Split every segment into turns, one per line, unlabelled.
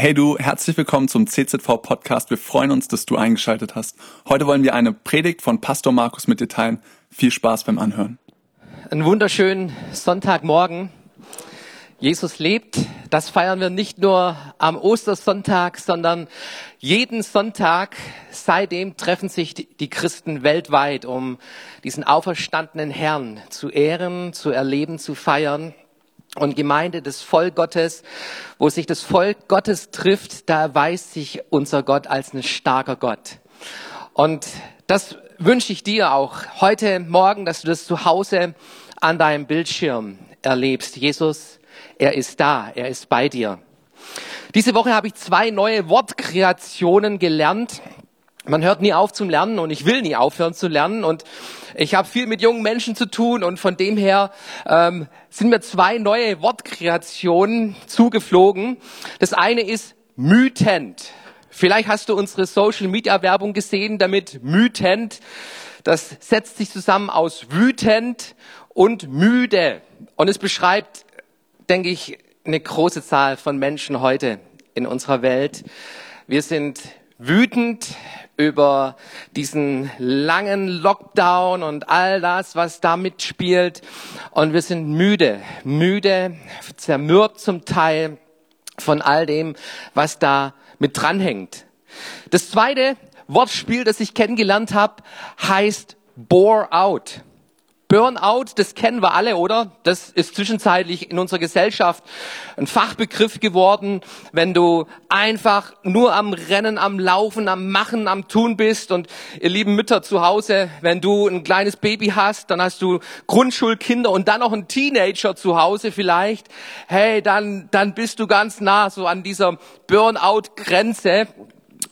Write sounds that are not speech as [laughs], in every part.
Hey du, herzlich willkommen zum CZV Podcast. Wir freuen uns, dass du eingeschaltet hast. Heute wollen wir eine Predigt von Pastor Markus mit dir teilen. Viel Spaß beim Anhören.
Einen wunderschönen Sonntagmorgen. Jesus lebt. Das feiern wir nicht nur am Ostersonntag, sondern jeden Sonntag. Seitdem treffen sich die Christen weltweit, um diesen auferstandenen Herrn zu ehren, zu erleben, zu feiern. Und Gemeinde des Volk Gottes, wo sich das Volk Gottes trifft, da erweist sich unser Gott als ein starker Gott. Und das wünsche ich dir auch heute Morgen, dass du das zu Hause an deinem Bildschirm erlebst. Jesus er ist da, er ist bei dir. Diese Woche habe ich zwei neue Wortkreationen gelernt. Man hört nie auf zum Lernen und ich will nie aufhören zu lernen und ich habe viel mit jungen Menschen zu tun und von dem her ähm, sind mir zwei neue Wortkreationen zugeflogen. Das eine ist mütend. Vielleicht hast du unsere Social Media Werbung gesehen, damit mütend. Das setzt sich zusammen aus wütend und müde und es beschreibt denke ich, eine große Zahl von Menschen heute in unserer Welt. Wir sind wütend über diesen langen Lockdown und all das, was da mitspielt. Und wir sind müde, müde, zermürbt zum Teil von all dem, was da mit dranhängt. Das zweite Wortspiel, das ich kennengelernt habe, heißt bore out. Burnout, das kennen wir alle, oder? Das ist zwischenzeitlich in unserer Gesellschaft ein Fachbegriff geworden, wenn du einfach nur am Rennen, am Laufen, am Machen, am Tun bist. Und ihr lieben Mütter zu Hause, wenn du ein kleines Baby hast, dann hast du Grundschulkinder und dann noch ein Teenager zu Hause vielleicht. Hey, dann, dann bist du ganz nah so an dieser Burnout-Grenze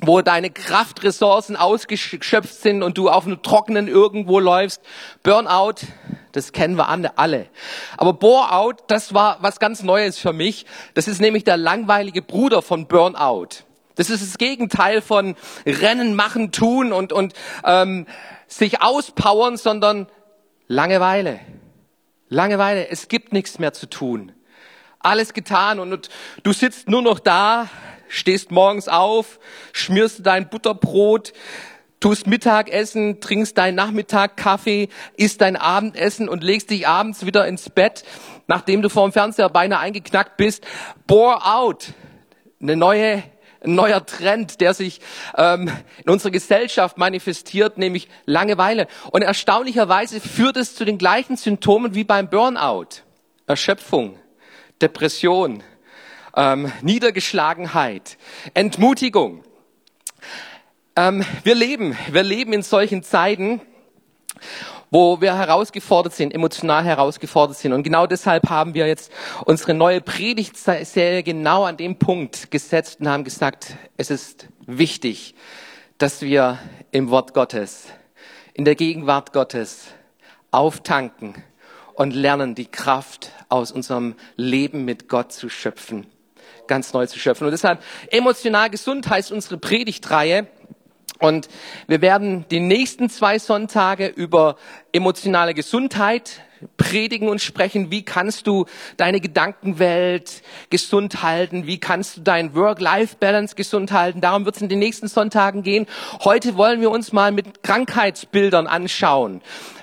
wo deine Kraftressourcen ausgeschöpft sind und du auf einem Trockenen irgendwo läufst. Burnout, das kennen wir alle. Aber Boreout, das war was ganz Neues für mich. Das ist nämlich der langweilige Bruder von Burnout. Das ist das Gegenteil von Rennen, Machen, Tun und, und ähm, sich auspowern, sondern Langeweile. Langeweile, es gibt nichts mehr zu tun. Alles getan und, und du sitzt nur noch da, stehst morgens auf, schmierst dein Butterbrot, tust Mittagessen, trinkst deinen Nachmittag Kaffee, isst dein Abendessen und legst dich abends wieder ins Bett, nachdem du vor dem Fernseher beinahe eingeknackt bist. Bore out. Eine neue, ein neuer Trend, der sich ähm, in unserer Gesellschaft manifestiert, nämlich Langeweile. Und erstaunlicherweise führt es zu den gleichen Symptomen wie beim Burnout. Erschöpfung, Depression, ähm, Niedergeschlagenheit, Entmutigung. Ähm, wir leben, wir leben in solchen Zeiten, wo wir herausgefordert sind, emotional herausgefordert sind. Und genau deshalb haben wir jetzt unsere neue Predigtserie genau an dem Punkt gesetzt und haben gesagt, es ist wichtig, dass wir im Wort Gottes, in der Gegenwart Gottes auftanken und lernen, die Kraft aus unserem Leben mit Gott zu schöpfen ganz neu zu schöpfen. Und deshalb emotional gesund heißt unsere Predigtreihe. Und wir werden die nächsten zwei Sonntage über emotionale Gesundheit predigen und sprechen. Wie kannst du deine Gedankenwelt gesund halten? Wie kannst du dein Work-Life-Balance gesund halten? Darum wird es in den nächsten Sonntagen gehen. Heute wollen wir uns mal mit Krankheitsbildern anschauen.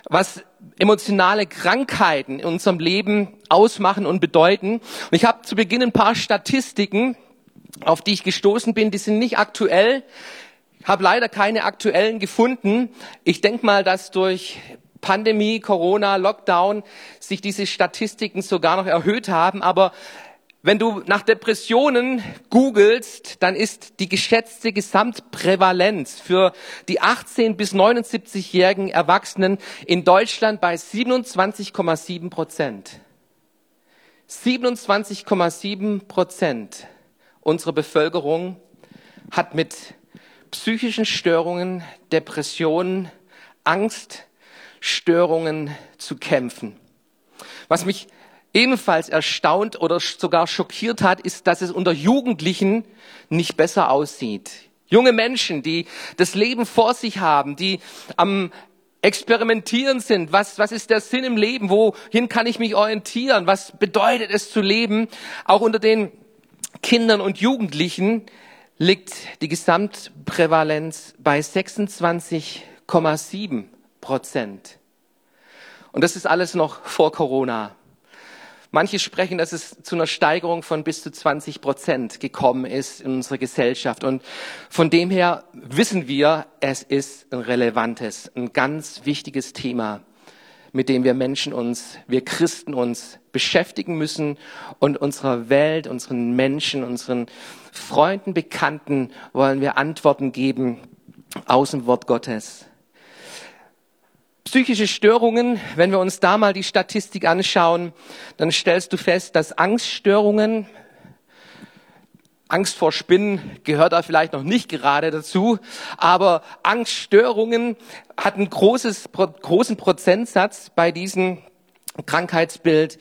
Was emotionale Krankheiten in unserem Leben ausmachen und bedeuten. Und ich habe zu Beginn ein paar Statistiken, auf die ich gestoßen bin. Die sind nicht aktuell. Habe leider keine aktuellen gefunden. Ich denke mal, dass durch Pandemie, Corona, Lockdown sich diese Statistiken sogar noch erhöht haben. Aber wenn du nach Depressionen googelst, dann ist die geschätzte Gesamtprävalenz für die 18 bis 79-jährigen Erwachsenen in Deutschland bei 27,7 Prozent. 27,7 Prozent unserer Bevölkerung hat mit psychischen Störungen, Depressionen, Angststörungen zu kämpfen. Was mich ebenfalls erstaunt oder sogar schockiert hat, ist, dass es unter Jugendlichen nicht besser aussieht. Junge Menschen, die das Leben vor sich haben, die am Experimentieren sind. Was, was ist der Sinn im Leben? Wohin kann ich mich orientieren? Was bedeutet es zu leben? Auch unter den Kindern und Jugendlichen liegt die Gesamtprävalenz bei 26,7 Prozent. Und das ist alles noch vor Corona. Manche sprechen, dass es zu einer Steigerung von bis zu 20 Prozent gekommen ist in unserer Gesellschaft. Und von dem her wissen wir, es ist ein relevantes, ein ganz wichtiges Thema, mit dem wir Menschen uns, wir Christen uns beschäftigen müssen und unserer Welt, unseren Menschen, unseren Freunden, Bekannten wollen wir Antworten geben aus dem Wort Gottes. Psychische Störungen, wenn wir uns da mal die Statistik anschauen, dann stellst du fest, dass Angststörungen, Angst vor Spinnen gehört da vielleicht noch nicht gerade dazu, aber Angststörungen hat einen großes, großen Prozentsatz bei diesem Krankheitsbild.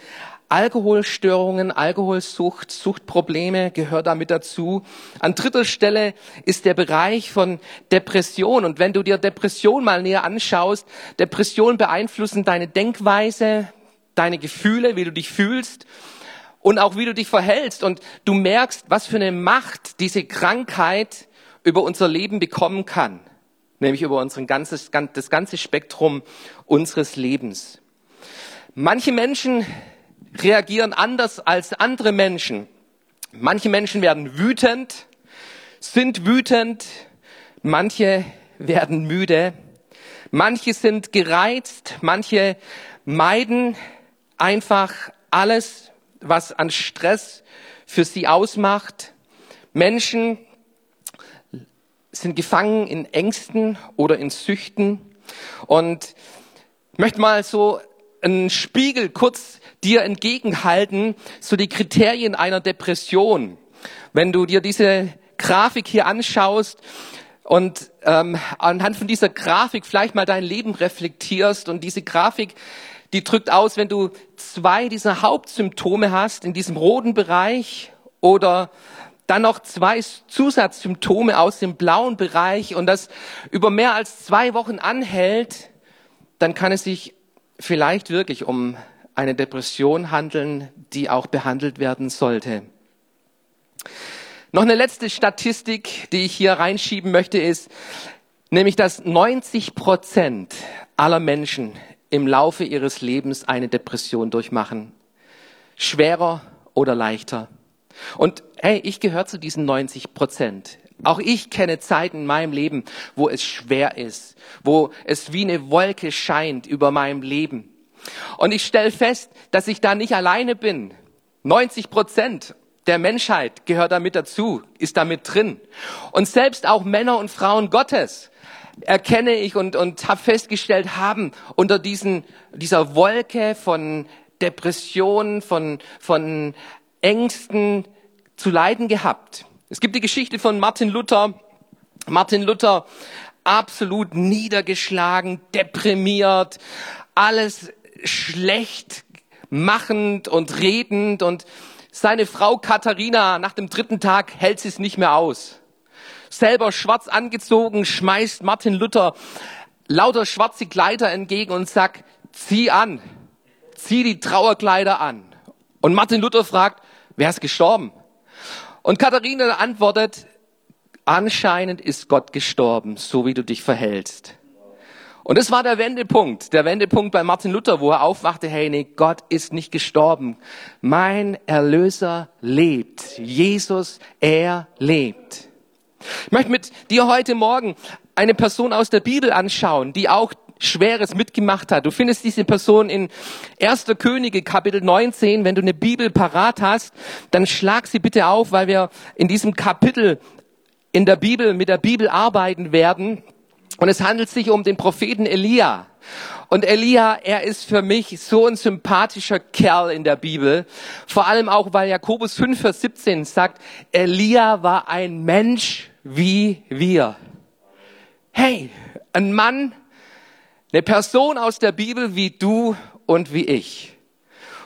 Alkoholstörungen, Alkoholsucht, Suchtprobleme gehört damit dazu. An dritter Stelle ist der Bereich von Depression. Und wenn du dir Depression mal näher anschaust, Depression beeinflussen deine Denkweise, deine Gefühle, wie du dich fühlst und auch wie du dich verhältst. Und du merkst, was für eine Macht diese Krankheit über unser Leben bekommen kann. Nämlich über unseren ganzes, das ganze Spektrum unseres Lebens. Manche Menschen reagieren anders als andere Menschen. Manche Menschen werden wütend, sind wütend, manche werden müde, manche sind gereizt, manche meiden einfach alles, was an Stress für sie ausmacht. Menschen sind gefangen in Ängsten oder in Süchten. Und ich möchte mal so einen Spiegel kurz dir entgegenhalten, so die Kriterien einer Depression. Wenn du dir diese Grafik hier anschaust und ähm, anhand von dieser Grafik vielleicht mal dein Leben reflektierst und diese Grafik, die drückt aus, wenn du zwei dieser Hauptsymptome hast in diesem roten Bereich oder dann noch zwei Zusatzsymptome aus dem blauen Bereich und das über mehr als zwei Wochen anhält, dann kann es sich vielleicht wirklich um eine Depression handeln, die auch behandelt werden sollte. Noch eine letzte Statistik, die ich hier reinschieben möchte, ist, nämlich dass 90 Prozent aller Menschen im Laufe ihres Lebens eine Depression durchmachen. Schwerer oder leichter. Und hey, ich gehöre zu diesen 90 Prozent. Auch ich kenne Zeiten in meinem Leben, wo es schwer ist, wo es wie eine Wolke scheint über meinem Leben. Und ich stelle fest, dass ich da nicht alleine bin. 90 Prozent der Menschheit gehört damit dazu, ist damit drin. Und selbst auch Männer und Frauen Gottes erkenne ich und, und habe festgestellt, haben unter diesen, dieser Wolke von Depressionen, von, von Ängsten zu leiden gehabt. Es gibt die Geschichte von Martin Luther. Martin Luther absolut niedergeschlagen, deprimiert, alles schlecht machend und redend und seine Frau Katharina nach dem dritten Tag hält sie es nicht mehr aus. Selber schwarz angezogen, schmeißt Martin Luther lauter schwarze Kleider entgegen und sagt, zieh an, zieh die Trauerkleider an. Und Martin Luther fragt, wer ist gestorben? Und Katharina antwortet, anscheinend ist Gott gestorben, so wie du dich verhältst. Und das war der Wendepunkt, der Wendepunkt bei Martin Luther, wo er aufwachte, hey, nee, Gott ist nicht gestorben. Mein Erlöser lebt. Jesus, er lebt. Ich möchte mit dir heute Morgen eine Person aus der Bibel anschauen, die auch Schweres mitgemacht hat. Du findest diese Person in 1. Könige Kapitel 19. Wenn du eine Bibel parat hast, dann schlag sie bitte auf, weil wir in diesem Kapitel in der Bibel mit der Bibel arbeiten werden. Und es handelt sich um den Propheten Elia. Und Elia, er ist für mich so ein sympathischer Kerl in der Bibel. Vor allem auch, weil Jakobus 5, Vers 17 sagt, Elia war ein Mensch wie wir. Hey, ein Mann, eine Person aus der Bibel wie du und wie ich.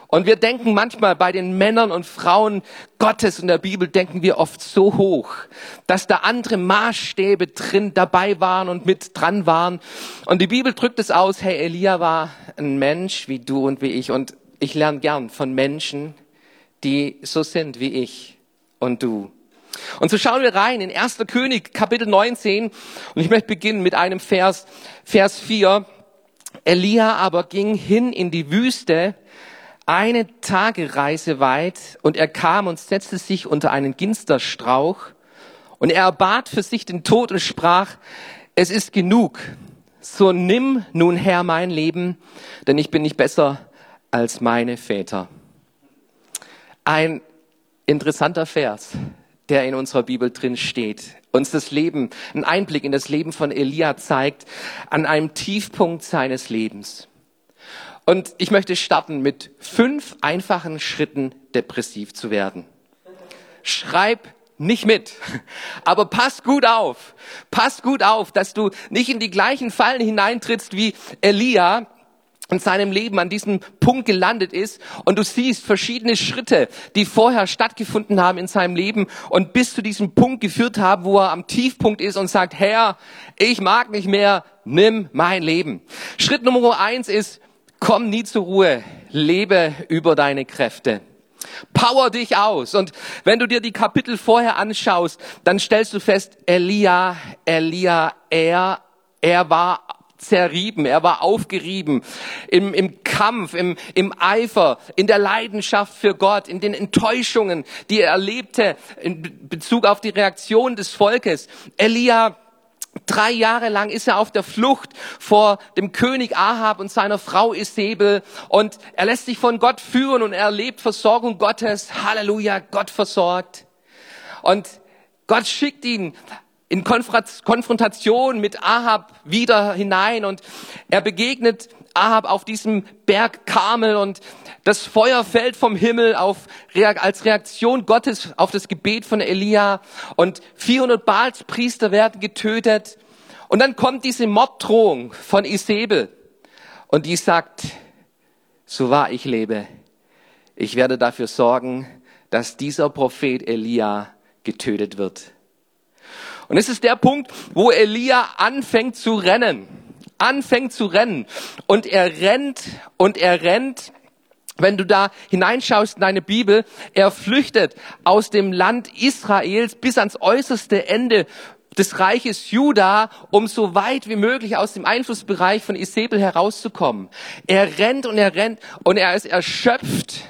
Und wir denken manchmal bei den Männern und Frauen Gottes in der Bibel denken wir oft so hoch, dass da andere Maßstäbe drin dabei waren und mit dran waren. Und die Bibel drückt es aus, hey, Elia war ein Mensch wie du und wie ich. Und ich lerne gern von Menschen, die so sind wie ich. und du. Und so schauen wir rein in 1. König, Kapitel 19. Und ich möchte beginnen mit einem Vers, Vers 4. Elia aber ging hin in die Wüste, eine Tagereise weit, und er kam und setzte sich unter einen Ginsterstrauch, und er erbat für sich den Tod und sprach, es ist genug, so nimm nun Herr mein Leben, denn ich bin nicht besser als meine Väter. Ein interessanter Vers, der in unserer Bibel drin steht, uns das Leben, ein Einblick in das Leben von Elia zeigt, an einem Tiefpunkt seines Lebens. Und ich möchte starten mit fünf einfachen Schritten, depressiv zu werden. Schreib nicht mit. [laughs] Aber pass gut auf. Pass gut auf, dass du nicht in die gleichen Fallen hineintrittst wie Elia, in seinem Leben an diesem Punkt gelandet ist und du siehst verschiedene Schritte, die vorher stattgefunden haben in seinem Leben und bis zu diesem Punkt geführt haben, wo er am Tiefpunkt ist und sagt, Herr, ich mag nicht mehr, nimm mein Leben. Schritt Nummer eins ist, komm nie zur Ruhe, lebe über deine Kräfte. Power dich aus. Und wenn du dir die Kapitel vorher anschaust, dann stellst du fest, Elia, Elia, er, er war zerrieben, er war aufgerieben im, im Kampf, im, im Eifer, in der Leidenschaft für Gott, in den Enttäuschungen, die er erlebte in Bezug auf die Reaktion des Volkes. Elia Drei Jahre lang ist er auf der Flucht vor dem König Ahab und seiner Frau Isabel und er lässt sich von Gott führen und er erlebt Versorgung Gottes. Halleluja, Gott versorgt. Und Gott schickt ihn in Konfrontation mit Ahab wieder hinein und er begegnet Ahab auf diesem Berg Karmel und das Feuer fällt vom Himmel auf, als Reaktion Gottes auf das Gebet von Elia und 400 Baalspriester werden getötet und dann kommt diese Morddrohung von Isabel und die sagt, so wahr ich lebe, ich werde dafür sorgen, dass dieser Prophet Elia getötet wird. Und es ist der Punkt, wo Elia anfängt zu rennen. Anfängt zu rennen. Und er rennt und er rennt. Wenn du da hineinschaust in deine Bibel, er flüchtet aus dem Land Israels bis ans äußerste Ende des Reiches Juda, um so weit wie möglich aus dem Einflussbereich von Isabel herauszukommen. Er rennt und er rennt und er ist erschöpft,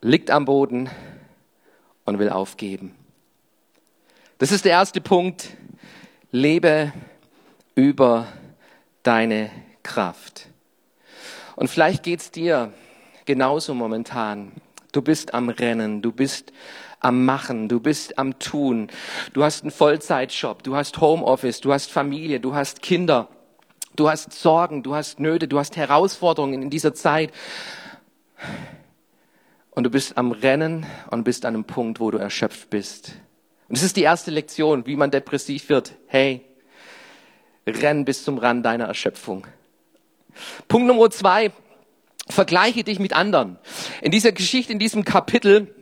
liegt am Boden und will aufgeben. Das ist der erste Punkt. Lebe über deine Kraft. Und vielleicht geht's dir genauso momentan. Du bist am Rennen, du bist am Machen, du bist am Tun. Du hast einen Vollzeitjob, du hast Homeoffice, du hast Familie, du hast Kinder, du hast Sorgen, du hast Nöte, du hast Herausforderungen in dieser Zeit. Und du bist am Rennen und bist an einem Punkt, wo du erschöpft bist. Und das ist die erste Lektion, wie man depressiv wird. Hey, renn bis zum Rand deiner Erschöpfung. Punkt Nummer zwei, vergleiche dich mit anderen. In dieser Geschichte, in diesem Kapitel,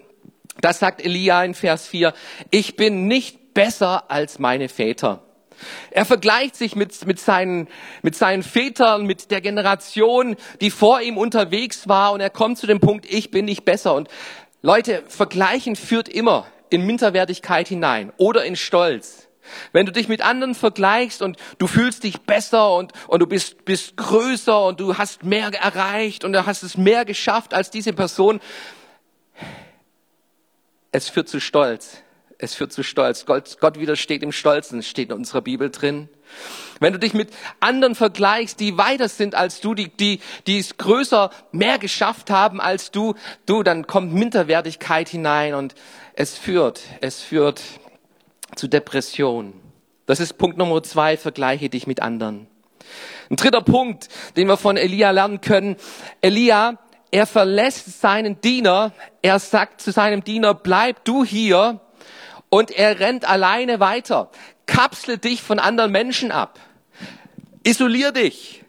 das sagt Elia in Vers 4, ich bin nicht besser als meine Väter. Er vergleicht sich mit, mit, seinen, mit seinen Vätern, mit der Generation, die vor ihm unterwegs war und er kommt zu dem Punkt, ich bin nicht besser. Und Leute, vergleichen führt immer in Minderwertigkeit hinein oder in Stolz. Wenn du dich mit anderen vergleichst und du fühlst dich besser und, und du bist, bist größer und du hast mehr erreicht und du hast es mehr geschafft als diese Person, es führt zu Stolz. Es führt zu Stolz. Gott, Gott widersteht im Stolzen, steht in unserer Bibel drin. Wenn du dich mit anderen vergleichst, die weiter sind als du, die, die, die es größer, mehr geschafft haben als du, du, dann kommt Minderwertigkeit hinein und es führt, es führt zu Depression. Das ist Punkt Nummer zwei, vergleiche dich mit anderen. Ein dritter Punkt, den wir von Elia lernen können. Elia, er verlässt seinen Diener, er sagt zu seinem Diener, bleib du hier und er rennt alleine weiter. Kapsel dich von anderen Menschen ab. Isolier dich.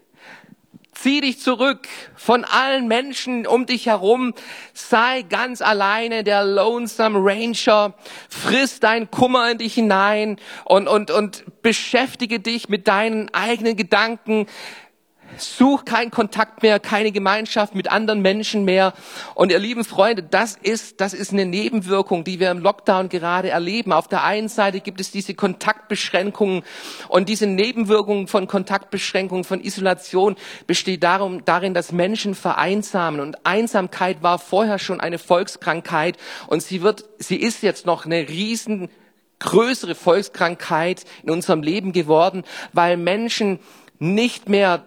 Zieh dich zurück von allen Menschen um dich herum. Sei ganz alleine der Lonesome Ranger. Friss dein Kummer in dich hinein und, und, und beschäftige dich mit deinen eigenen Gedanken. Such keinen Kontakt mehr, keine Gemeinschaft mit anderen Menschen mehr. Und ihr lieben Freunde, das ist, das ist eine Nebenwirkung, die wir im Lockdown gerade erleben. Auf der einen Seite gibt es diese Kontaktbeschränkungen und diese Nebenwirkungen von Kontaktbeschränkungen, von Isolation besteht darum, darin, dass Menschen vereinsamen. Und Einsamkeit war vorher schon eine Volkskrankheit und sie wird, sie ist jetzt noch eine riesen größere Volkskrankheit in unserem Leben geworden, weil Menschen nicht mehr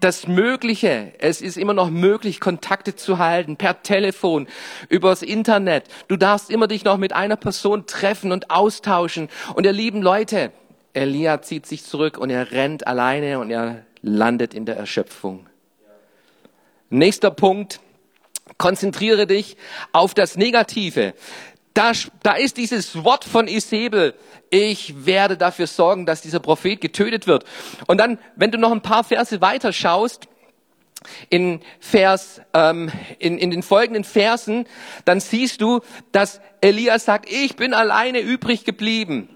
das Mögliche, es ist immer noch möglich, Kontakte zu halten, per Telefon, übers Internet. Du darfst immer dich noch mit einer Person treffen und austauschen. Und ihr lieben Leute, Elia zieht sich zurück und er rennt alleine und er landet in der Erschöpfung. Nächster Punkt. Konzentriere dich auf das Negative. Da, da ist dieses Wort von Isabel, ich werde dafür sorgen, dass dieser Prophet getötet wird. Und dann, wenn du noch ein paar Verse weiter schaust, in Vers, ähm, in, in den folgenden Versen, dann siehst du, dass Elias sagt, ich bin alleine übrig geblieben.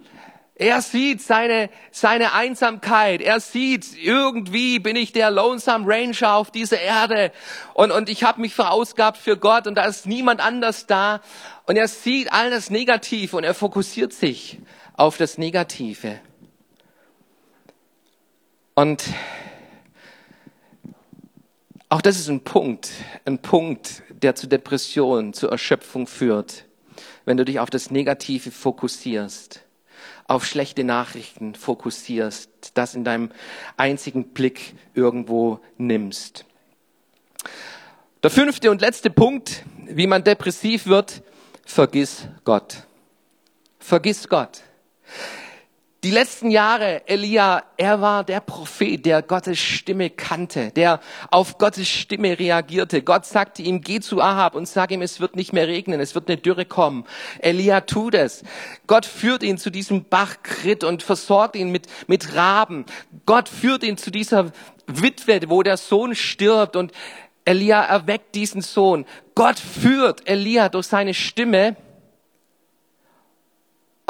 Er sieht seine, seine Einsamkeit. Er sieht, irgendwie bin ich der Lonesome Ranger auf dieser Erde. Und, und ich habe mich verausgabt für Gott und da ist niemand anders da. Und er sieht all das Negative und er fokussiert sich auf das Negative. Und auch das ist ein Punkt, ein Punkt, der zu Depression, zu Erschöpfung führt, wenn du dich auf das Negative fokussierst auf schlechte Nachrichten fokussierst, das in deinem einzigen Blick irgendwo nimmst. Der fünfte und letzte Punkt, wie man depressiv wird, vergiss Gott. Vergiss Gott. Die letzten Jahre, Elia, er war der Prophet, der Gottes Stimme kannte, der auf Gottes Stimme reagierte. Gott sagte ihm, geh zu Ahab und sag ihm, es wird nicht mehr regnen, es wird eine Dürre kommen. Elia tut es. Gott führt ihn zu diesem Bach Krit und versorgt ihn mit, mit Raben. Gott führt ihn zu dieser Witwe, wo der Sohn stirbt und Elia erweckt diesen Sohn. Gott führt Elia durch seine Stimme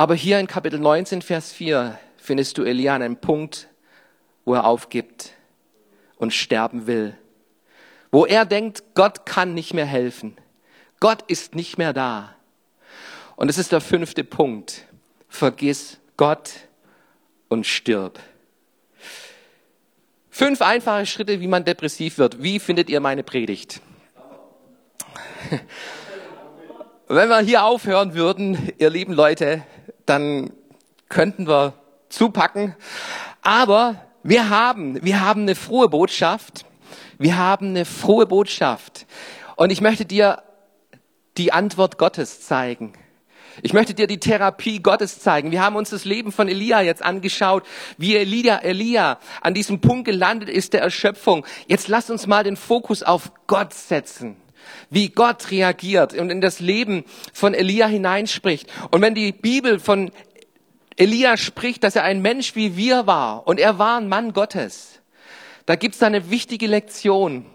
aber hier in Kapitel 19, Vers 4 findest du Elia an einem Punkt, wo er aufgibt und sterben will. Wo er denkt, Gott kann nicht mehr helfen. Gott ist nicht mehr da. Und es ist der fünfte Punkt. Vergiss Gott und stirb. Fünf einfache Schritte, wie man depressiv wird. Wie findet ihr meine Predigt? [laughs] Wenn wir hier aufhören würden, ihr lieben Leute, dann könnten wir zupacken. Aber wir haben, wir haben eine frohe Botschaft. Wir haben eine frohe Botschaft. Und ich möchte dir die Antwort Gottes zeigen. Ich möchte dir die Therapie Gottes zeigen. Wir haben uns das Leben von Elia jetzt angeschaut, wie Elia, Elia an diesem Punkt gelandet ist der Erschöpfung. Jetzt lass uns mal den Fokus auf Gott setzen wie Gott reagiert und in das Leben von Elia hineinspricht. Und wenn die Bibel von Elia spricht, dass er ein Mensch wie wir war und er war ein Mann Gottes, da gibt es eine wichtige Lektion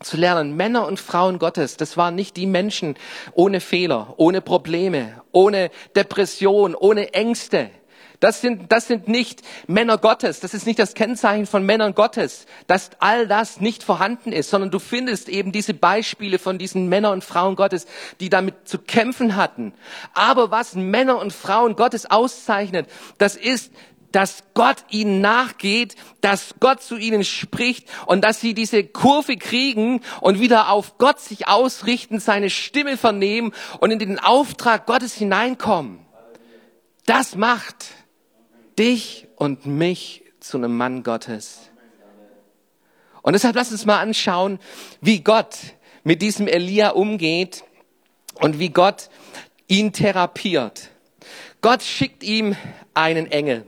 zu lernen. Männer und Frauen Gottes, das waren nicht die Menschen ohne Fehler, ohne Probleme, ohne Depression, ohne Ängste. Das sind, das sind nicht Männer Gottes. Das ist nicht das Kennzeichen von Männern Gottes, dass all das nicht vorhanden ist, sondern du findest eben diese Beispiele von diesen Männern und Frauen Gottes, die damit zu kämpfen hatten. Aber was Männer und Frauen Gottes auszeichnet, das ist, dass Gott ihnen nachgeht, dass Gott zu ihnen spricht und dass sie diese Kurve kriegen und wieder auf Gott sich ausrichten, seine Stimme vernehmen und in den Auftrag Gottes hineinkommen. Das macht dich und mich zu einem Mann Gottes. Und deshalb lass uns mal anschauen, wie Gott mit diesem Elia umgeht und wie Gott ihn therapiert. Gott schickt ihm einen Engel.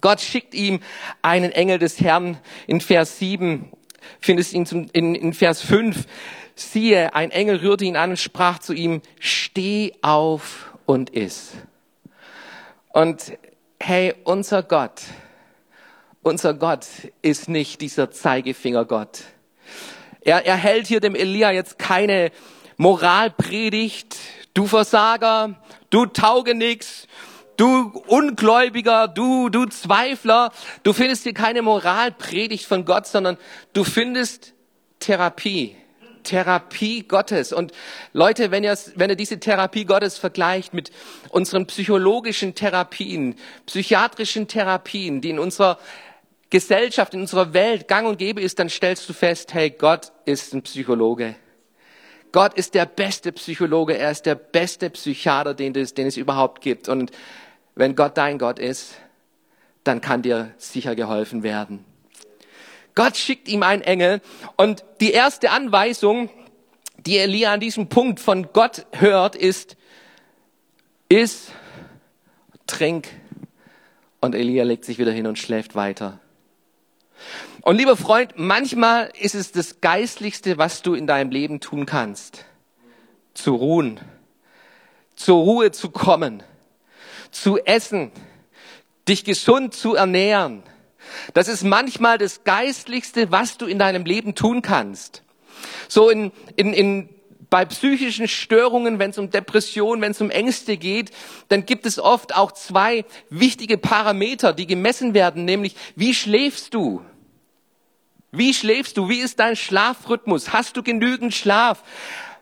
Gott schickt ihm einen Engel des Herrn. In Vers 7 findest ihn zum, in, in Vers 5. Siehe, ein Engel rührte ihn an und sprach zu ihm, steh auf und iss. Und hey, unser Gott, unser Gott ist nicht dieser Zeigefinger-Gott. Er, er hält hier dem Elia jetzt keine Moralpredigt, du Versager, du tauge nix, du Ungläubiger, du, du Zweifler, du findest hier keine Moralpredigt von Gott, sondern du findest Therapie. Therapie Gottes. Und Leute, wenn ihr, wenn ihr diese Therapie Gottes vergleicht mit unseren psychologischen Therapien, psychiatrischen Therapien, die in unserer Gesellschaft, in unserer Welt gang und gäbe ist, dann stellst du fest, hey, Gott ist ein Psychologe. Gott ist der beste Psychologe, er ist der beste Psychiater, den es, den es überhaupt gibt. Und wenn Gott dein Gott ist, dann kann dir sicher geholfen werden. Gott schickt ihm einen Engel. Und die erste Anweisung, die Elia an diesem Punkt von Gott hört, ist, iss, trink. Und Elia legt sich wieder hin und schläft weiter. Und lieber Freund, manchmal ist es das Geistlichste, was du in deinem Leben tun kannst. Zu ruhen, zur Ruhe zu kommen, zu essen, dich gesund zu ernähren, das ist manchmal das Geistlichste, was du in deinem Leben tun kannst. So in, in, in, bei psychischen Störungen, wenn es um Depression, wenn es um Ängste geht, dann gibt es oft auch zwei wichtige Parameter, die gemessen werden, nämlich wie schläfst du? Wie schläfst du? Wie ist dein Schlafrhythmus? Hast du genügend Schlaf?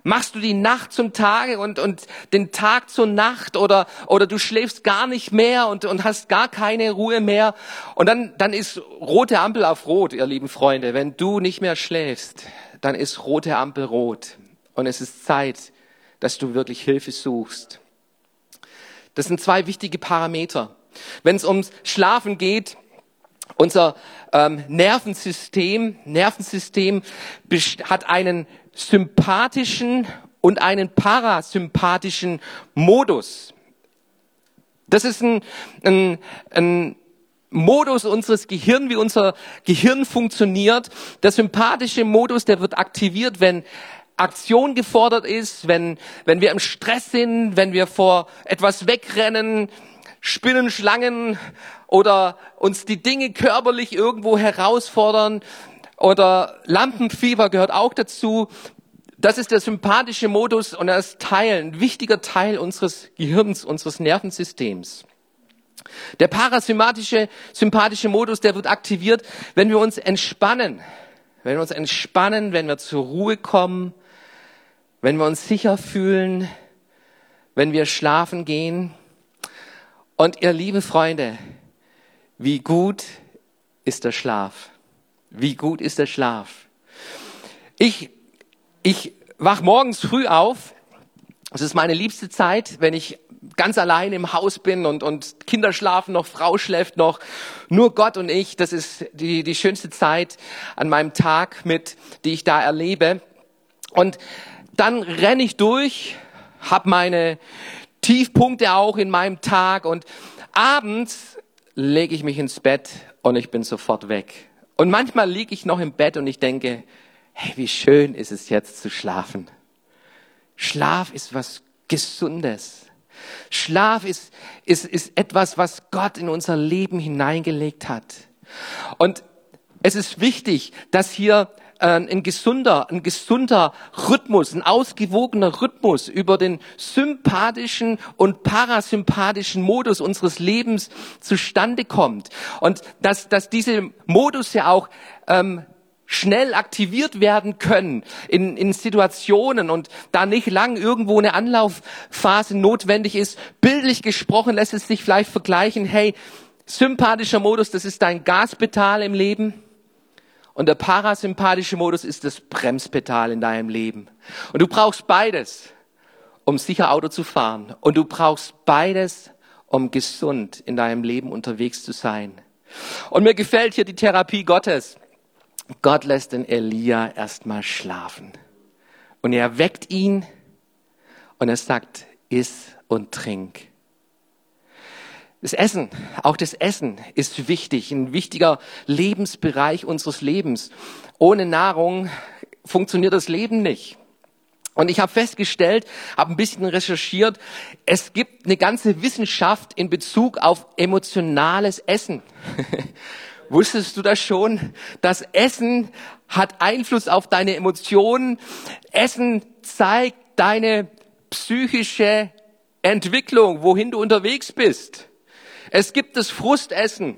Machst du die Nacht zum Tage und, und den Tag zur Nacht oder, oder du schläfst gar nicht mehr und, und hast gar keine Ruhe mehr. Und dann, dann ist rote Ampel auf rot, ihr lieben Freunde. Wenn du nicht mehr schläfst, dann ist rote Ampel rot. Und es ist Zeit, dass du wirklich Hilfe suchst. Das sind zwei wichtige Parameter. Wenn es ums Schlafen geht, unser ähm, Nervensystem, Nervensystem hat einen sympathischen und einen parasympathischen Modus. Das ist ein, ein, ein Modus unseres Gehirns, wie unser Gehirn funktioniert. Der sympathische Modus, der wird aktiviert, wenn Aktion gefordert ist, wenn, wenn wir im Stress sind, wenn wir vor etwas wegrennen, Spinnen, Schlangen oder uns die Dinge körperlich irgendwo herausfordern oder Lampenfieber gehört auch dazu. Das ist der sympathische Modus und er ist Teil, ein wichtiger Teil unseres Gehirns, unseres Nervensystems. Der parasympathische sympathische Modus, der wird aktiviert, wenn wir uns entspannen. Wenn wir uns entspannen, wenn wir zur Ruhe kommen, wenn wir uns sicher fühlen, wenn wir schlafen gehen. Und ihr liebe Freunde, wie gut ist der Schlaf? Wie gut ist der Schlaf? Ich, ich wach morgens früh auf. Das ist meine liebste Zeit, wenn ich ganz allein im Haus bin und, und Kinder schlafen noch, Frau schläft noch, nur Gott und ich. Das ist die, die schönste Zeit an meinem Tag mit, die ich da erlebe. Und dann renne ich durch, habe meine Tiefpunkte auch in meinem Tag und abends lege ich mich ins Bett und ich bin sofort weg. Und manchmal liege ich noch im Bett und ich denke, hey, wie schön ist es jetzt zu schlafen. Schlaf ist was Gesundes. Schlaf ist, ist, ist etwas, was Gott in unser Leben hineingelegt hat. Und es ist wichtig, dass hier äh, ein gesunder, ein gesunder Rhythmus, ein ausgewogener Rhythmus über den sympathischen und parasympathischen Modus unseres Lebens zustande kommt. Und dass, dass diese Modus ja auch ähm, schnell aktiviert werden können in, in Situationen und da nicht lang irgendwo eine Anlaufphase notwendig ist. Bildlich gesprochen lässt es sich vielleicht vergleichen, hey, sympathischer Modus, das ist dein Gaspedal im Leben. Und der parasympathische Modus ist das Bremspedal in deinem Leben. Und du brauchst beides, um sicher Auto zu fahren. Und du brauchst beides, um gesund in deinem Leben unterwegs zu sein. Und mir gefällt hier die Therapie Gottes. Gott lässt den Elia erstmal schlafen. Und er weckt ihn und er sagt, iss und trink. Das Essen, auch das Essen ist wichtig, ein wichtiger Lebensbereich unseres Lebens. Ohne Nahrung funktioniert das Leben nicht. Und ich habe festgestellt, habe ein bisschen recherchiert, es gibt eine ganze Wissenschaft in Bezug auf emotionales Essen. [laughs] Wusstest du das schon? Das Essen hat Einfluss auf deine Emotionen. Essen zeigt deine psychische Entwicklung, wohin du unterwegs bist. Es gibt das Frustessen.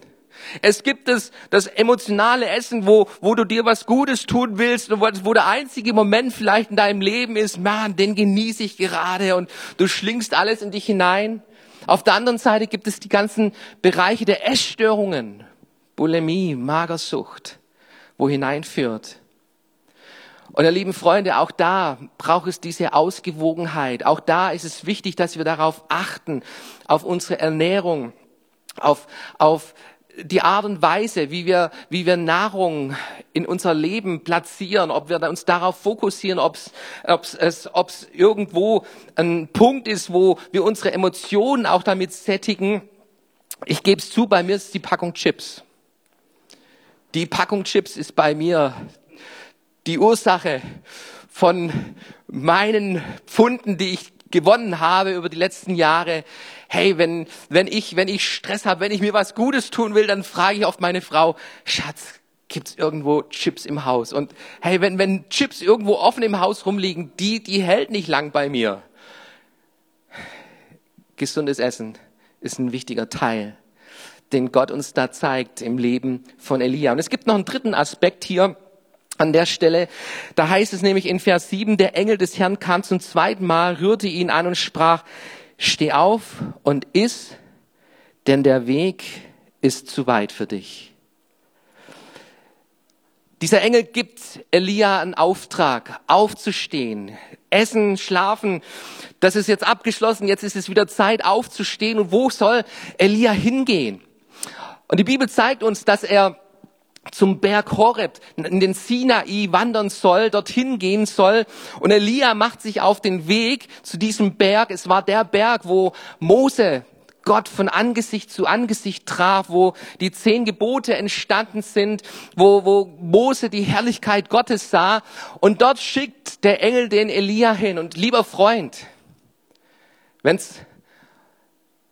Es gibt das, das emotionale Essen, wo, wo du dir was Gutes tun willst und wo, wo der einzige Moment vielleicht in deinem Leben ist, man, den genieße ich gerade und du schlingst alles in dich hinein. Auf der anderen Seite gibt es die ganzen Bereiche der Essstörungen, Bulimie, Magersucht, wo hineinführt. Und ihr lieben Freunde, auch da braucht es diese Ausgewogenheit. Auch da ist es wichtig, dass wir darauf achten, auf unsere Ernährung, auf, auf die Art und Weise, wie wir, wie wir Nahrung in unser Leben platzieren, ob wir uns darauf fokussieren, ob es ob es irgendwo ein Punkt ist, wo wir unsere Emotionen auch damit sättigen. Ich gebe es zu, bei mir ist die Packung Chips. Die Packung Chips ist bei mir die Ursache von meinen Pfunden, die ich gewonnen habe über die letzten Jahre. Hey, wenn, wenn ich, wenn ich Stress habe, wenn ich mir was Gutes tun will, dann frage ich oft meine Frau, Schatz, gibt's irgendwo Chips im Haus? Und hey, wenn, wenn Chips irgendwo offen im Haus rumliegen, die, die hält nicht lang bei mir. Gesundes Essen ist ein wichtiger Teil, den Gott uns da zeigt im Leben von Elia. Und es gibt noch einen dritten Aspekt hier, an der Stelle. Da heißt es nämlich in Vers 7, der Engel des Herrn kam zum zweiten Mal, rührte ihn an und sprach, steh auf und iss, denn der Weg ist zu weit für dich. Dieser Engel gibt Elia einen Auftrag, aufzustehen, essen, schlafen. Das ist jetzt abgeschlossen, jetzt ist es wieder Zeit aufzustehen. Und wo soll Elia hingehen? Und die Bibel zeigt uns, dass er zum Berg Horeb, in den Sinai wandern soll, dorthin gehen soll. Und Elia macht sich auf den Weg zu diesem Berg. Es war der Berg, wo Mose Gott von Angesicht zu Angesicht traf, wo die zehn Gebote entstanden sind, wo, wo Mose die Herrlichkeit Gottes sah. Und dort schickt der Engel den Elia hin. Und lieber Freund, wenn's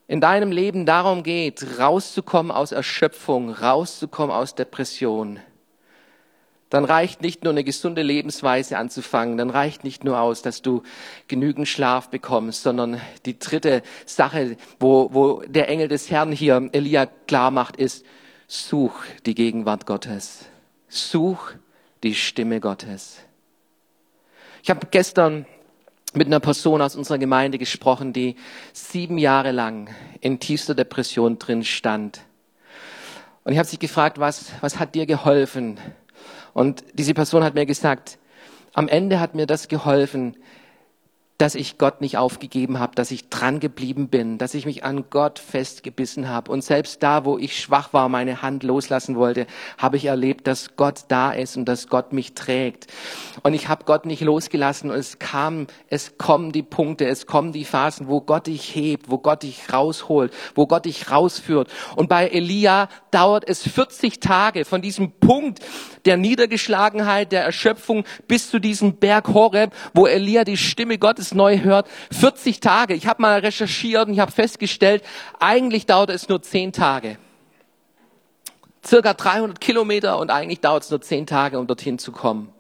in deinem Leben darum geht, rauszukommen aus Erschöpfung, rauszukommen aus Depression, dann reicht nicht nur eine gesunde Lebensweise anzufangen, dann reicht nicht nur aus, dass du genügend Schlaf bekommst, sondern die dritte Sache, wo, wo der Engel des Herrn hier Elia klar macht, ist, such die Gegenwart Gottes. Such die Stimme Gottes. Ich habe gestern mit einer Person aus unserer Gemeinde gesprochen, die sieben Jahre lang in tiefster Depression drin stand. Und ich habe sie gefragt, was, was hat dir geholfen? Und diese Person hat mir gesagt, am Ende hat mir das geholfen, dass ich Gott nicht aufgegeben habe, dass ich dran geblieben bin, dass ich mich an Gott festgebissen habe. Und selbst da, wo ich schwach war, meine Hand loslassen wollte, habe ich erlebt, dass Gott da ist und dass Gott mich trägt. Und ich habe Gott nicht losgelassen und es kam, es kommen die Punkte, es kommen die Phasen, wo Gott dich hebt, wo Gott dich rausholt, wo Gott dich rausführt. Und bei Elia dauert es 40 Tage von diesem Punkt der Niedergeschlagenheit, der Erschöpfung bis zu diesem Berg Horeb, wo Elia die Stimme Gottes es neu hört. 40 Tage. Ich habe mal recherchiert und ich habe festgestellt, eigentlich dauert es nur 10 Tage. Circa 300 Kilometer und eigentlich dauert es nur 10 Tage, um dorthin zu kommen.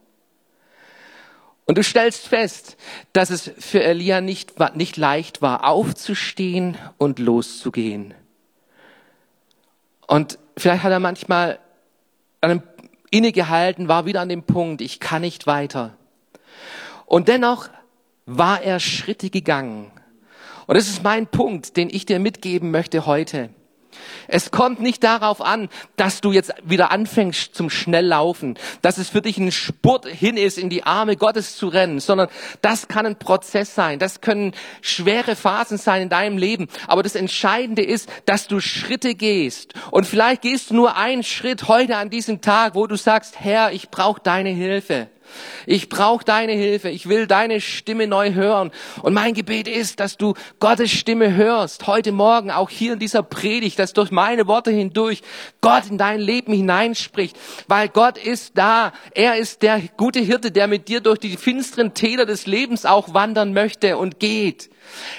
Und du stellst fest, dass es für Elia nicht, nicht leicht war, aufzustehen und loszugehen. Und vielleicht hat er manchmal innegehalten, war wieder an dem Punkt, ich kann nicht weiter. Und dennoch war er Schritte gegangen. Und das ist mein Punkt, den ich dir mitgeben möchte heute. Es kommt nicht darauf an, dass du jetzt wieder anfängst zum Schnelllaufen, dass es für dich ein Spurt hin ist, in die Arme Gottes zu rennen, sondern das kann ein Prozess sein, das können schwere Phasen sein in deinem Leben. Aber das Entscheidende ist, dass du Schritte gehst. Und vielleicht gehst du nur einen Schritt heute an diesem Tag, wo du sagst, Herr, ich brauche deine Hilfe. Ich brauche deine Hilfe. Ich will deine Stimme neu hören. Und mein Gebet ist, dass du Gottes Stimme hörst. Heute Morgen, auch hier in dieser Predigt, dass durch meine Worte hindurch Gott in dein Leben hineinspricht. Weil Gott ist da. Er ist der gute Hirte, der mit dir durch die finsteren Täler des Lebens auch wandern möchte und geht.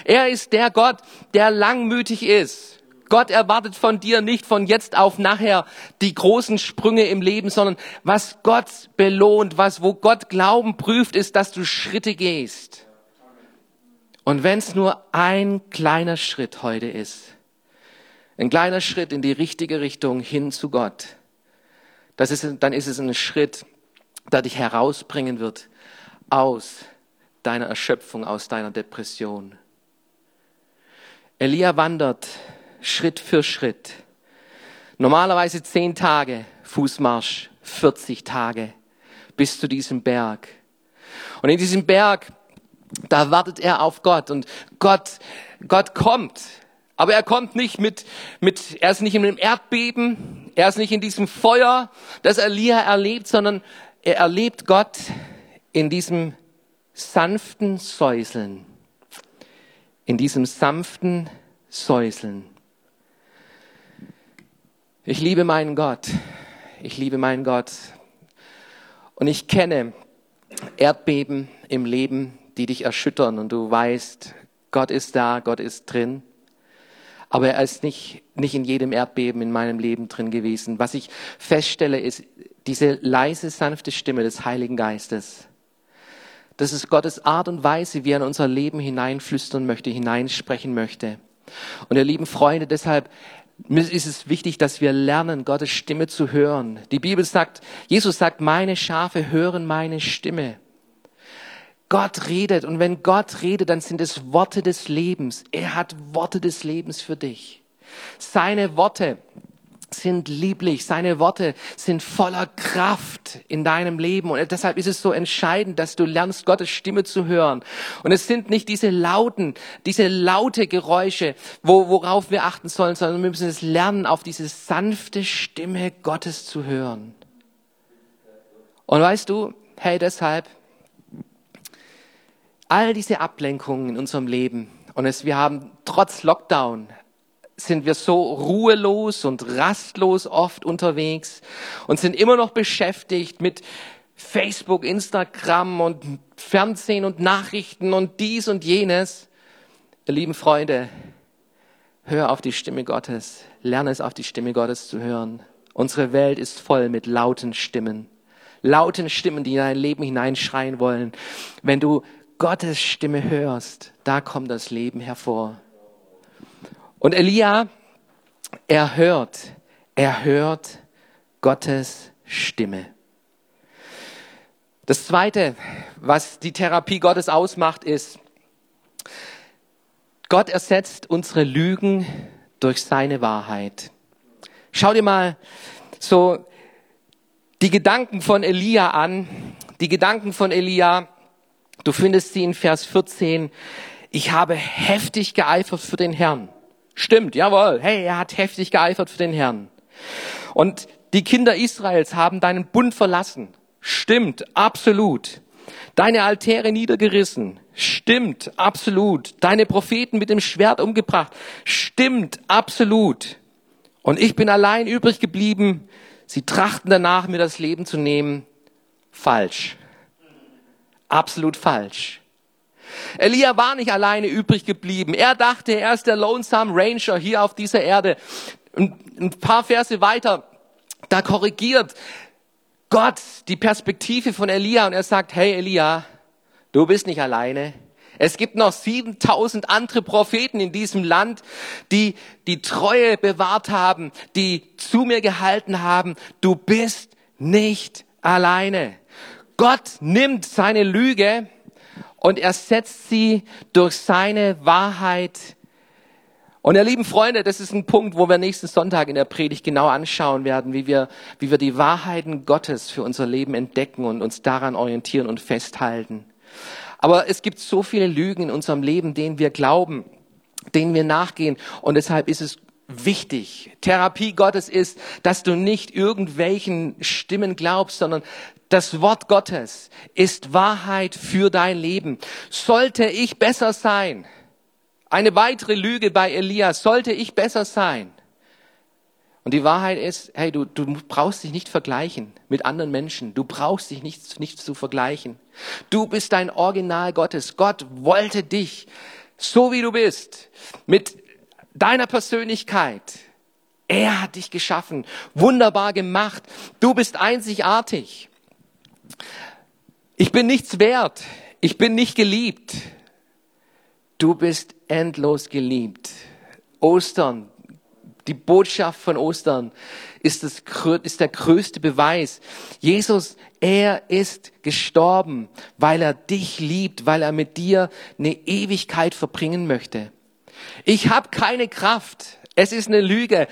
Er ist der Gott, der langmütig ist Gott erwartet von dir nicht von jetzt auf nachher die großen Sprünge im Leben, sondern was Gott belohnt, was, wo Gott Glauben prüft, ist, dass du Schritte gehst. Und wenn es nur ein kleiner Schritt heute ist, ein kleiner Schritt in die richtige Richtung hin zu Gott, das ist, dann ist es ein Schritt, der dich herausbringen wird aus deiner Erschöpfung, aus deiner Depression. Elia wandert Schritt für Schritt. Normalerweise zehn Tage Fußmarsch, 40 Tage bis zu diesem Berg. Und in diesem Berg, da wartet er auf Gott und Gott, Gott kommt. Aber er kommt nicht mit, mit, er ist nicht in einem Erdbeben, er ist nicht in diesem Feuer, das Elia erlebt, sondern er erlebt Gott in diesem sanften Säuseln. In diesem sanften Säuseln. Ich liebe meinen Gott. Ich liebe meinen Gott. Und ich kenne Erdbeben im Leben, die dich erschüttern und du weißt, Gott ist da, Gott ist drin. Aber er ist nicht, nicht in jedem Erdbeben in meinem Leben drin gewesen. Was ich feststelle, ist diese leise, sanfte Stimme des Heiligen Geistes. Das ist Gottes Art und Weise, wie er in unser Leben hineinflüstern möchte, hineinsprechen möchte. Und ihr lieben Freunde, deshalb ist es wichtig, dass wir lernen, Gottes Stimme zu hören. Die Bibel sagt, Jesus sagt, meine Schafe hören meine Stimme. Gott redet und wenn Gott redet, dann sind es Worte des Lebens. Er hat Worte des Lebens für dich. Seine Worte sind lieblich, seine Worte sind voller Kraft in deinem Leben und deshalb ist es so entscheidend, dass du lernst, Gottes Stimme zu hören. Und es sind nicht diese lauten, diese laute Geräusche, wo, worauf wir achten sollen, sondern wir müssen es lernen, auf diese sanfte Stimme Gottes zu hören. Und weißt du, hey, deshalb all diese Ablenkungen in unserem Leben und es, wir haben trotz Lockdown sind wir so ruhelos und rastlos oft unterwegs und sind immer noch beschäftigt mit Facebook, Instagram und Fernsehen und Nachrichten und dies und jenes. Ihr lieben Freunde, hör auf die Stimme Gottes, lerne es auf die Stimme Gottes zu hören. Unsere Welt ist voll mit lauten Stimmen. Lauten Stimmen, die in dein Leben hineinschreien wollen. Wenn du Gottes Stimme hörst, da kommt das Leben hervor. Und Elia, er hört, er hört Gottes Stimme. Das Zweite, was die Therapie Gottes ausmacht, ist, Gott ersetzt unsere Lügen durch seine Wahrheit. Schau dir mal so die Gedanken von Elia an. Die Gedanken von Elia, du findest sie in Vers 14. Ich habe heftig geeifert für den Herrn. Stimmt, jawohl. Hey, er hat heftig geeifert für den Herrn. Und die Kinder Israels haben deinen Bund verlassen. Stimmt, absolut. Deine Altäre niedergerissen. Stimmt, absolut. Deine Propheten mit dem Schwert umgebracht. Stimmt, absolut. Und ich bin allein übrig geblieben. Sie trachten danach, mir das Leben zu nehmen. Falsch. Absolut falsch. Elia war nicht alleine übrig geblieben. Er dachte, er ist der Lonesome Ranger hier auf dieser Erde. ein paar Verse weiter, da korrigiert Gott die Perspektive von Elia und er sagt, hey Elia, du bist nicht alleine. Es gibt noch 7000 andere Propheten in diesem Land, die die Treue bewahrt haben, die zu mir gehalten haben. Du bist nicht alleine. Gott nimmt seine Lüge und er setzt sie durch seine Wahrheit. Und ihr lieben Freunde, das ist ein Punkt, wo wir nächsten Sonntag in der Predigt genau anschauen werden, wie wir, wie wir die Wahrheiten Gottes für unser Leben entdecken und uns daran orientieren und festhalten. Aber es gibt so viele Lügen in unserem Leben, denen wir glauben, denen wir nachgehen. Und deshalb ist es wichtig. Therapie Gottes ist, dass du nicht irgendwelchen Stimmen glaubst, sondern das Wort Gottes ist Wahrheit für dein Leben. Sollte ich besser sein? Eine weitere Lüge bei Elias. Sollte ich besser sein? Und die Wahrheit ist, hey, du, du brauchst dich nicht vergleichen mit anderen Menschen. Du brauchst dich nicht, nicht zu vergleichen. Du bist ein Original Gottes. Gott wollte dich so wie du bist, mit deiner Persönlichkeit. Er hat dich geschaffen, wunderbar gemacht. Du bist einzigartig. Ich bin nichts wert. Ich bin nicht geliebt. Du bist endlos geliebt. Ostern, die Botschaft von Ostern ist, das, ist der größte Beweis. Jesus, er ist gestorben, weil er dich liebt, weil er mit dir eine Ewigkeit verbringen möchte. Ich habe keine Kraft. Es ist eine Lüge.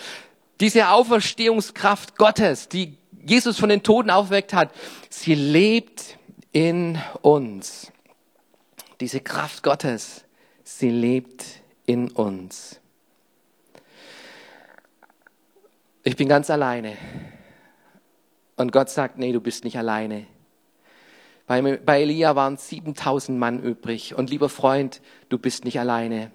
Diese Auferstehungskraft Gottes, die Jesus von den Toten aufweckt hat, sie lebt in uns. Diese Kraft Gottes, sie lebt in uns. ich bin ganz alleine. Und Gott sagt, nee, du bist nicht alleine. Bei, Elia waren 7000 Mann übrig. Und lieber Freund, du bist nicht alleine.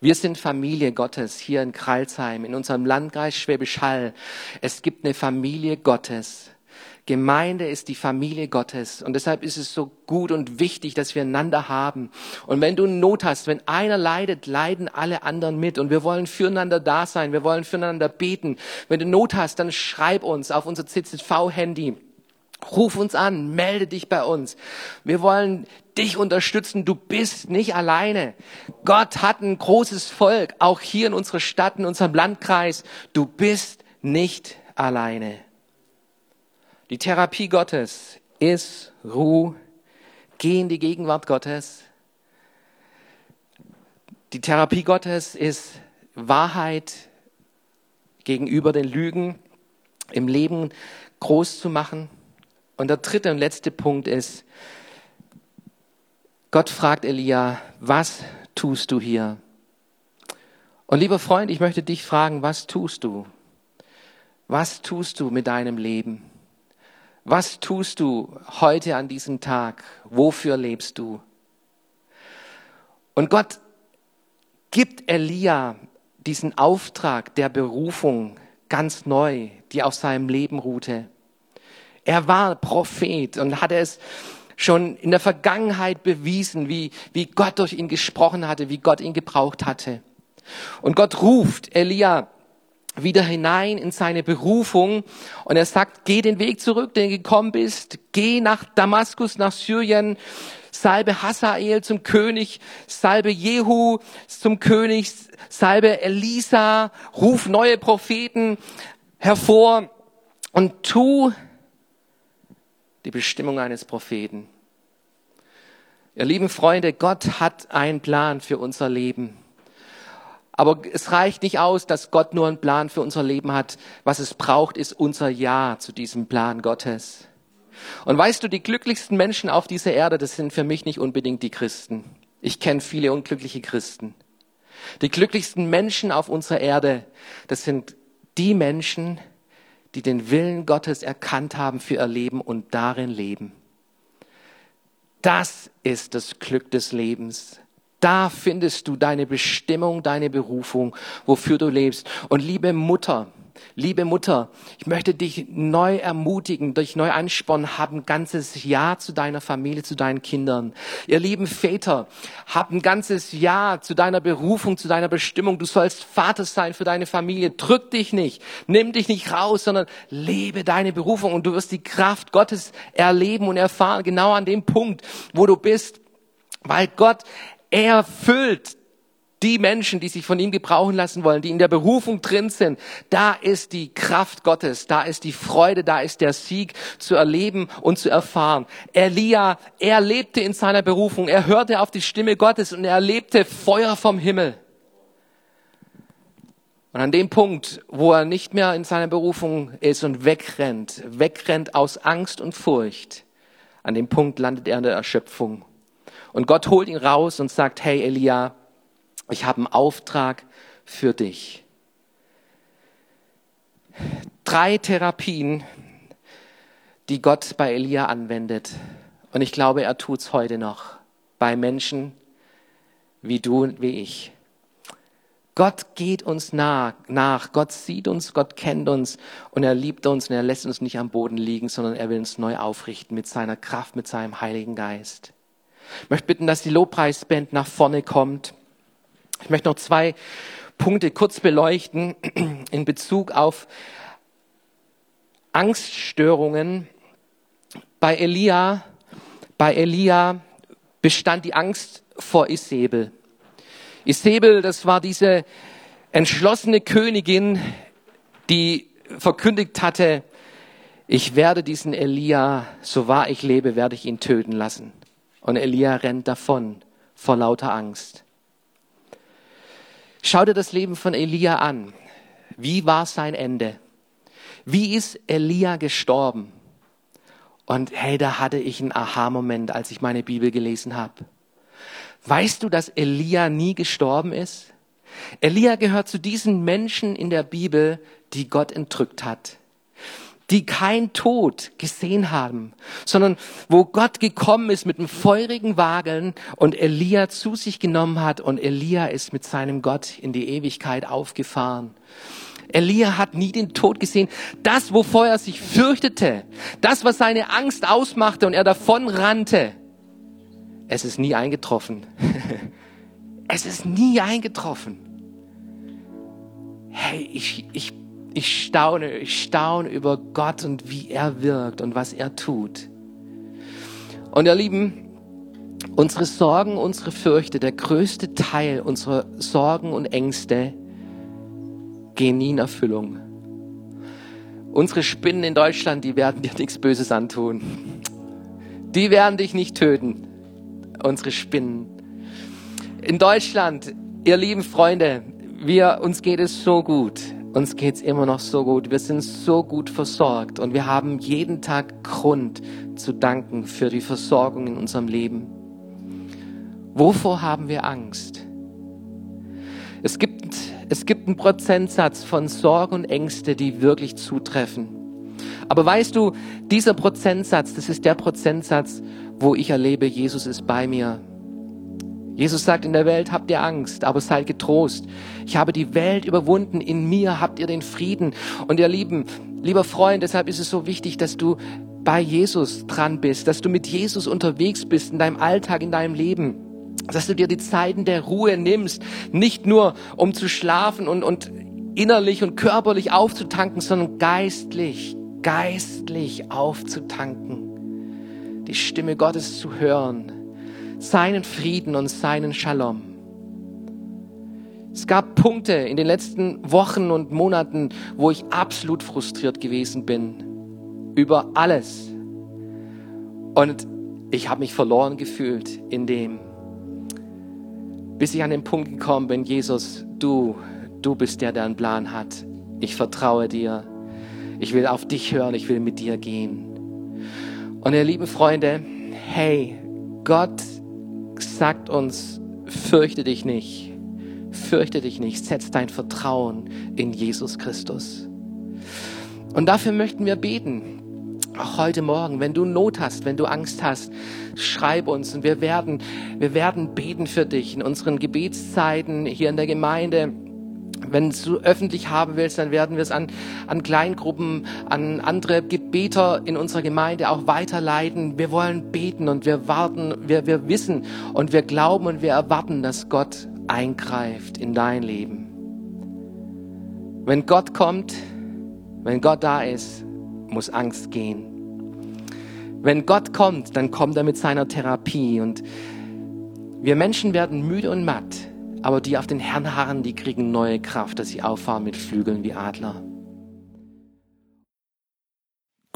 Wir sind Familie Gottes hier in Kralsheim, in unserem Landkreis Schwäbisch Hall. Es gibt eine Familie Gottes. Gemeinde ist die Familie Gottes und deshalb ist es so gut und wichtig, dass wir einander haben. Und wenn du Not hast, wenn einer leidet, leiden alle anderen mit und wir wollen füreinander da sein, wir wollen füreinander beten. Wenn du Not hast, dann schreib uns auf unser CZV-Handy. Ruf uns an, melde dich bei uns. Wir wollen dich unterstützen. Du bist nicht alleine. Gott hat ein großes Volk, auch hier in unserer Stadt, in unserem Landkreis. Du bist nicht alleine. Die Therapie Gottes ist Ruhe. Geh in die Gegenwart Gottes. Die Therapie Gottes ist Wahrheit gegenüber den Lügen im Leben groß zu machen. Und der dritte und letzte Punkt ist, Gott fragt Elia, was tust du hier? Und lieber Freund, ich möchte dich fragen, was tust du? Was tust du mit deinem Leben? Was tust du heute an diesem Tag? Wofür lebst du? Und Gott gibt Elia diesen Auftrag der Berufung ganz neu, die auf seinem Leben ruhte. Er war Prophet und hatte es schon in der Vergangenheit bewiesen, wie, wie Gott durch ihn gesprochen hatte, wie Gott ihn gebraucht hatte. Und Gott ruft Elia wieder hinein in seine Berufung und er sagt, geh den Weg zurück, den du gekommen bist, geh nach Damaskus, nach Syrien, salbe Hazael zum König, salbe Jehu zum König, salbe Elisa, ruf neue Propheten hervor und tu die Bestimmung eines Propheten. Ihr lieben Freunde, Gott hat einen Plan für unser Leben. Aber es reicht nicht aus, dass Gott nur einen Plan für unser Leben hat. Was es braucht, ist unser Ja zu diesem Plan Gottes. Und weißt du, die glücklichsten Menschen auf dieser Erde, das sind für mich nicht unbedingt die Christen. Ich kenne viele unglückliche Christen. Die glücklichsten Menschen auf unserer Erde, das sind die Menschen, die den Willen Gottes erkannt haben für ihr Leben und darin leben. Das ist das Glück des Lebens. Da findest du deine Bestimmung, deine Berufung, wofür du lebst. Und liebe Mutter, liebe Mutter, ich möchte dich neu ermutigen, durch neu anspornen, hab ein ganzes Jahr zu deiner Familie, zu deinen Kindern. Ihr lieben Väter, hab ein ganzes Jahr zu deiner Berufung, zu deiner Bestimmung. Du sollst Vater sein für deine Familie. Drück dich nicht, nimm dich nicht raus, sondern lebe deine Berufung und du wirst die Kraft Gottes erleben und erfahren, genau an dem Punkt, wo du bist. Weil Gott er füllt die Menschen, die sich von ihm gebrauchen lassen wollen, die in der Berufung drin sind. Da ist die Kraft Gottes, da ist die Freude, da ist der Sieg zu erleben und zu erfahren. Elia, er lebte in seiner Berufung, er hörte auf die Stimme Gottes und er erlebte Feuer vom Himmel. Und an dem Punkt, wo er nicht mehr in seiner Berufung ist und wegrennt, wegrennt aus Angst und Furcht, an dem Punkt landet er in der Erschöpfung. Und Gott holt ihn raus und sagt, hey Elia, ich habe einen Auftrag für dich. Drei Therapien, die Gott bei Elia anwendet. Und ich glaube, er tut es heute noch bei Menschen wie du und wie ich. Gott geht uns nach, nach, Gott sieht uns, Gott kennt uns und er liebt uns und er lässt uns nicht am Boden liegen, sondern er will uns neu aufrichten mit seiner Kraft, mit seinem Heiligen Geist. Ich möchte bitten, dass die Lobpreisband nach vorne kommt. Ich möchte noch zwei Punkte kurz beleuchten in Bezug auf Angststörungen. Bei Elia, bei Elia bestand die Angst vor Isabel. Isabel, das war diese entschlossene Königin, die verkündigt hatte, ich werde diesen Elia, so wahr ich lebe, werde ich ihn töten lassen. Und Elia rennt davon vor lauter Angst. Schau dir das Leben von Elia an. Wie war sein Ende? Wie ist Elia gestorben? Und hey, da hatte ich einen Aha-Moment, als ich meine Bibel gelesen habe. Weißt du, dass Elia nie gestorben ist? Elia gehört zu diesen Menschen in der Bibel, die Gott entrückt hat die kein Tod gesehen haben, sondern wo Gott gekommen ist mit einem feurigen Wagen und Elia zu sich genommen hat und Elia ist mit seinem Gott in die Ewigkeit aufgefahren. Elia hat nie den Tod gesehen. Das, wovor er sich fürchtete, das, was seine Angst ausmachte und er davon rannte, es ist nie eingetroffen. [laughs] es ist nie eingetroffen. Hey, ich, ich ich staune, ich staune über Gott und wie er wirkt und was er tut. Und ihr Lieben, unsere Sorgen, unsere Fürchte, der größte Teil unserer Sorgen und Ängste gehen nie in Erfüllung. Unsere Spinnen in Deutschland, die werden dir nichts Böses antun. Die werden dich nicht töten. Unsere Spinnen. In Deutschland, ihr lieben Freunde, wir, uns geht es so gut. Uns geht's immer noch so gut. Wir sind so gut versorgt und wir haben jeden Tag Grund zu danken für die Versorgung in unserem Leben. Wovor haben wir Angst? Es gibt, es gibt einen Prozentsatz von Sorgen und Ängste, die wirklich zutreffen. Aber weißt du, dieser Prozentsatz, das ist der Prozentsatz, wo ich erlebe, Jesus ist bei mir. Jesus sagt, in der Welt habt ihr Angst, aber seid getrost. Ich habe die Welt überwunden, in mir habt ihr den Frieden. Und ihr Lieben, lieber Freund, deshalb ist es so wichtig, dass du bei Jesus dran bist, dass du mit Jesus unterwegs bist in deinem Alltag, in deinem Leben dass du dir die Zeiten der Ruhe nimmst, nicht nur um zu schlafen und, und innerlich und körperlich aufzutanken, sondern geistlich, geistlich aufzutanken, die Stimme Gottes zu hören, seinen Frieden und seinen Shalom. Es gab Punkte in den letzten Wochen und Monaten, wo ich absolut frustriert gewesen bin über alles. Und ich habe mich verloren gefühlt in dem, bis ich an den Punkt gekommen bin, Jesus, du, du bist der, der einen Plan hat. Ich vertraue dir. Ich will auf dich hören. Ich will mit dir gehen. Und ihr lieben Freunde, hey, Gott sagt uns, fürchte dich nicht, fürchte dich nicht, setz dein Vertrauen in Jesus Christus. Und dafür möchten wir beten. Auch heute Morgen, wenn du Not hast, wenn du Angst hast, schreib uns und wir werden, wir werden beten für dich in unseren Gebetszeiten hier in der Gemeinde wenn du öffentlich haben willst, dann werden wir es an, an Kleingruppen, an andere Gebeter in unserer Gemeinde auch weiterleiten. Wir wollen beten und wir warten, wir, wir wissen und wir glauben und wir erwarten, dass Gott eingreift in dein Leben. Wenn Gott kommt, wenn Gott da ist, muss Angst gehen. Wenn Gott kommt, dann kommt er mit seiner Therapie und wir Menschen werden müde und matt. Aber die auf den Herrn harren, die kriegen neue Kraft, dass sie auffahren mit Flügeln wie Adler.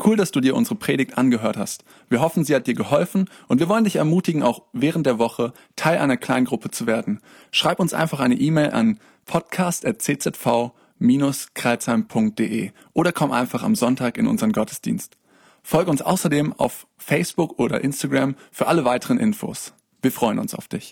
Cool, dass du dir unsere Predigt angehört hast. Wir hoffen, sie hat dir geholfen und wir wollen dich ermutigen, auch während der Woche Teil einer Kleingruppe zu werden. Schreib uns einfach eine E-Mail an podcast.czv-kreuzheim.de oder komm einfach am Sonntag in unseren Gottesdienst. Folge uns außerdem auf Facebook oder Instagram für alle weiteren Infos. Wir freuen uns auf dich.